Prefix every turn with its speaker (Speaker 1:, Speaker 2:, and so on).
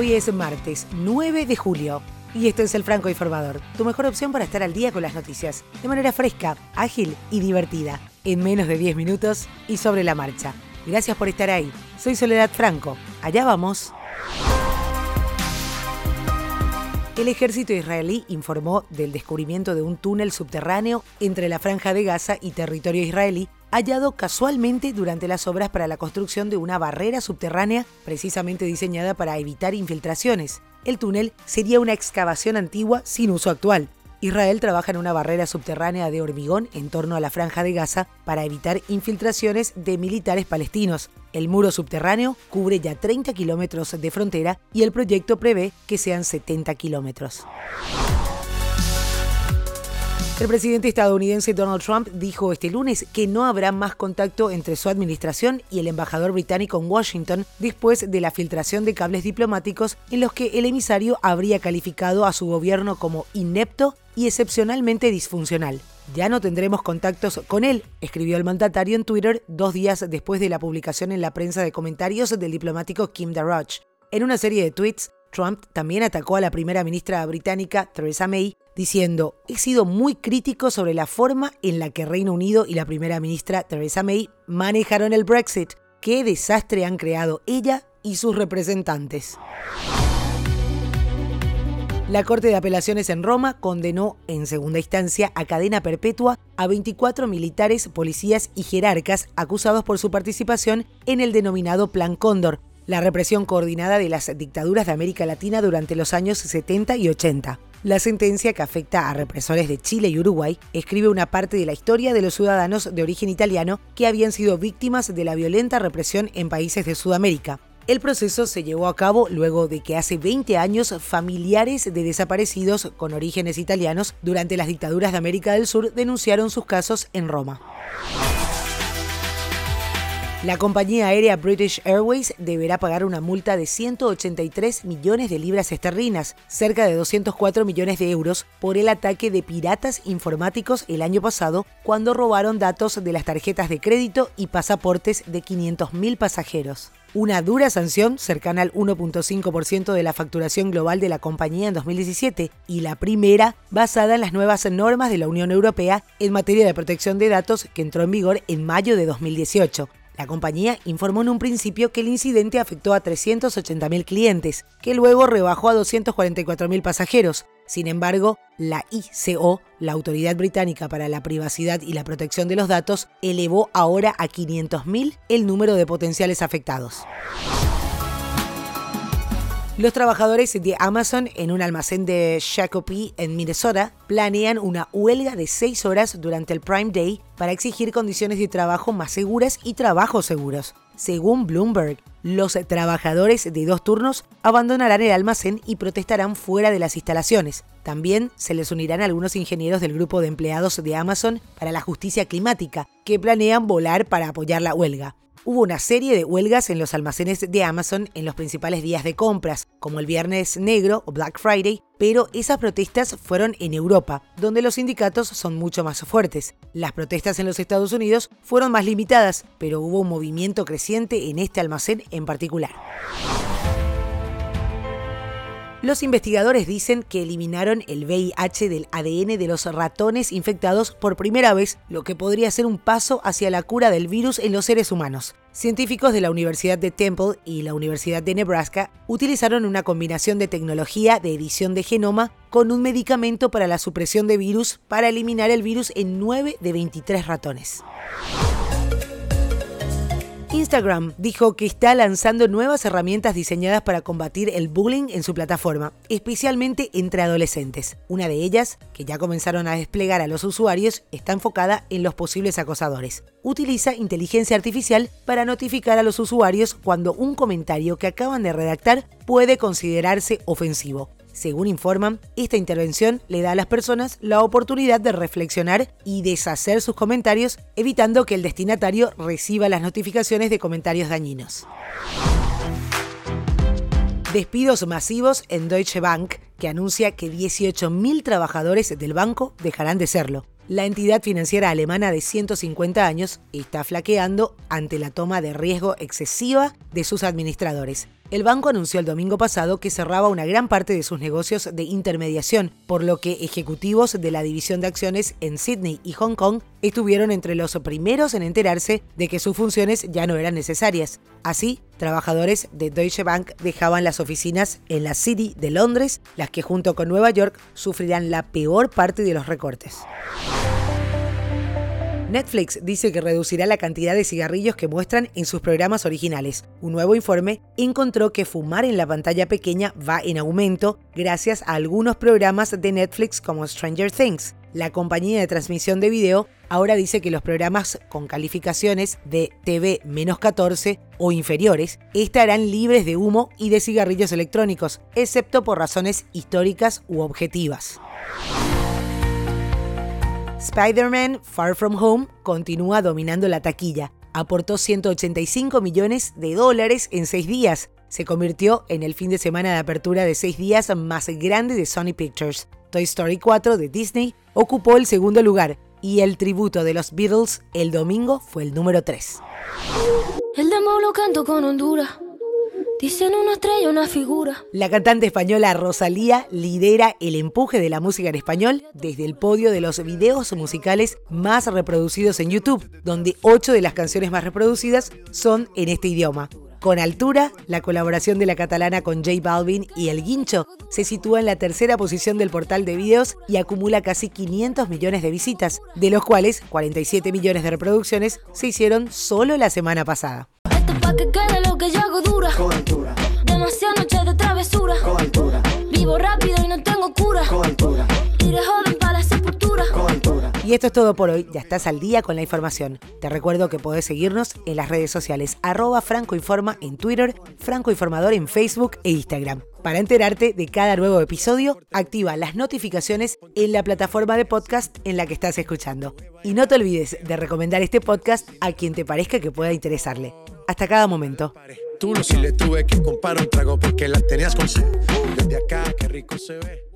Speaker 1: Hoy es martes 9 de julio y esto es el Franco Informador, tu mejor opción para estar al día con las noticias, de manera fresca, ágil y divertida, en menos de 10 minutos y sobre la marcha. Gracias por estar ahí. Soy Soledad Franco. Allá vamos. El ejército israelí informó del descubrimiento de un túnel subterráneo entre la franja de Gaza y territorio israelí hallado casualmente durante las obras para la construcción de una barrera subterránea precisamente diseñada para evitar infiltraciones. El túnel sería una excavación antigua sin uso actual. Israel trabaja en una barrera subterránea de hormigón en torno a la franja de Gaza para evitar infiltraciones de militares palestinos. El muro subterráneo cubre ya 30 kilómetros de frontera y el proyecto prevé que sean 70 kilómetros. El presidente estadounidense Donald Trump dijo este lunes que no habrá más contacto entre su administración y el embajador británico en Washington después de la filtración de cables diplomáticos en los que el emisario habría calificado a su gobierno como inepto y excepcionalmente disfuncional. Ya no tendremos contactos con él, escribió el mandatario en Twitter dos días después de la publicación en la prensa de comentarios del diplomático Kim Darroch. En una serie de tweets, Trump también atacó a la primera ministra británica, Theresa May, diciendo, he sido muy crítico sobre la forma en la que Reino Unido y la primera ministra Theresa May manejaron el Brexit. Qué desastre han creado ella y sus representantes. La Corte de Apelaciones en Roma condenó en segunda instancia a cadena perpetua a 24 militares, policías y jerarcas acusados por su participación en el denominado Plan Cóndor, la represión coordinada de las dictaduras de América Latina durante los años 70 y 80. La sentencia que afecta a represores de Chile y Uruguay escribe una parte de la historia de los ciudadanos de origen italiano que habían sido víctimas de la violenta represión en países de Sudamérica. El proceso se llevó a cabo luego de que hace 20 años familiares de desaparecidos con orígenes italianos durante las dictaduras de América del Sur denunciaron sus casos en Roma. La compañía aérea British Airways deberá pagar una multa de 183 millones de libras esterlinas, cerca de 204 millones de euros, por el ataque de piratas informáticos el año pasado cuando robaron datos de las tarjetas de crédito y pasaportes de 500.000 pasajeros. Una dura sanción cercana al 1.5% de la facturación global de la compañía en 2017 y la primera basada en las nuevas normas de la Unión Europea en materia de protección de datos que entró en vigor en mayo de 2018. La compañía informó en un principio que el incidente afectó a 380.000 clientes, que luego rebajó a 244.000 pasajeros. Sin embargo, la ICO, la Autoridad Británica para la Privacidad y la Protección de los Datos, elevó ahora a 500.000 el número de potenciales afectados. Los trabajadores de Amazon en un almacén de Shakopee en Minnesota planean una huelga de seis horas durante el Prime Day para exigir condiciones de trabajo más seguras y trabajos seguros. Según Bloomberg, los trabajadores de dos turnos abandonarán el almacén y protestarán fuera de las instalaciones. También se les unirán algunos ingenieros del grupo de empleados de Amazon para la justicia climática, que planean volar para apoyar la huelga. Hubo una serie de huelgas en los almacenes de Amazon en los principales días de compras, como el Viernes Negro o Black Friday, pero esas protestas fueron en Europa, donde los sindicatos son mucho más fuertes. Las protestas en los Estados Unidos fueron más limitadas, pero hubo un movimiento creciente en este almacén en particular. Los investigadores dicen que eliminaron el VIH del ADN de los ratones infectados por primera vez, lo que podría ser un paso hacia la cura del virus en los seres humanos. Científicos de la Universidad de Temple y la Universidad de Nebraska utilizaron una combinación de tecnología de edición de genoma con un medicamento para la supresión de virus para eliminar el virus en 9 de 23 ratones. Instagram dijo que está lanzando nuevas herramientas diseñadas para combatir el bullying en su plataforma, especialmente entre adolescentes. Una de ellas, que ya comenzaron a desplegar a los usuarios, está enfocada en los posibles acosadores. Utiliza inteligencia artificial para notificar a los usuarios cuando un comentario que acaban de redactar puede considerarse ofensivo. Según informan, esta intervención le da a las personas la oportunidad de reflexionar y deshacer sus comentarios, evitando que el destinatario reciba las notificaciones de comentarios dañinos. Despidos masivos en Deutsche Bank, que anuncia que 18.000 trabajadores del banco dejarán de serlo. La entidad financiera alemana de 150 años está flaqueando ante la toma de riesgo excesiva de sus administradores. El banco anunció el domingo pasado que cerraba una gran parte de sus negocios de intermediación, por lo que ejecutivos de la división de acciones en Sydney y Hong Kong estuvieron entre los primeros en enterarse de que sus funciones ya no eran necesarias. Así, trabajadores de Deutsche Bank dejaban las oficinas en la City de Londres, las que junto con Nueva York sufrirán la peor parte de los recortes. Netflix dice que reducirá la cantidad de cigarrillos que muestran en sus programas originales. Un nuevo informe encontró que fumar en la pantalla pequeña va en aumento gracias a algunos programas de Netflix como Stranger Things. La compañía de transmisión de video ahora dice que los programas con calificaciones de TV 14 o inferiores estarán libres de humo y de cigarrillos electrónicos, excepto por razones históricas u objetivas. Spider-Man Far From Home continúa dominando la taquilla. Aportó 185 millones de dólares en seis días. Se convirtió en el fin de semana de apertura de seis días más grande de Sony Pictures. Toy Story 4 de Disney ocupó el segundo lugar y el tributo de los Beatles el domingo fue el número 3. El demo canto con Honduras. Dicen una estrella, una figura. La cantante española Rosalía lidera el empuje de la música en español desde el podio de los videos musicales más reproducidos en YouTube, donde ocho de las canciones más reproducidas son en este idioma. Con altura, la colaboración de la catalana con J Balvin y El Guincho se sitúa en la tercera posición del portal de videos y acumula casi 500 millones de visitas, de los cuales 47 millones de reproducciones se hicieron solo la semana pasada que quede lo que yo hago dura. Con altura. Demasiadas noches de travesura. Con altura. Vivo rápido y no tengo cura. Con altura. Iré joven para la sepultura. Con altura. Y esto es todo por hoy. Ya estás al día con la información. Te recuerdo que podés seguirnos en las redes sociales arroba francoinforma en Twitter, francoinformador en Facebook e Instagram. Para enterarte de cada nuevo episodio, activa las notificaciones en la plataforma de podcast en la que estás escuchando. Y no te olvides de recomendar este podcast a quien te parezca que pueda interesarle hasta cada momento. Tú no si le tuve que comprar un trago porque la tenías con Desde acá, qué rico se ve.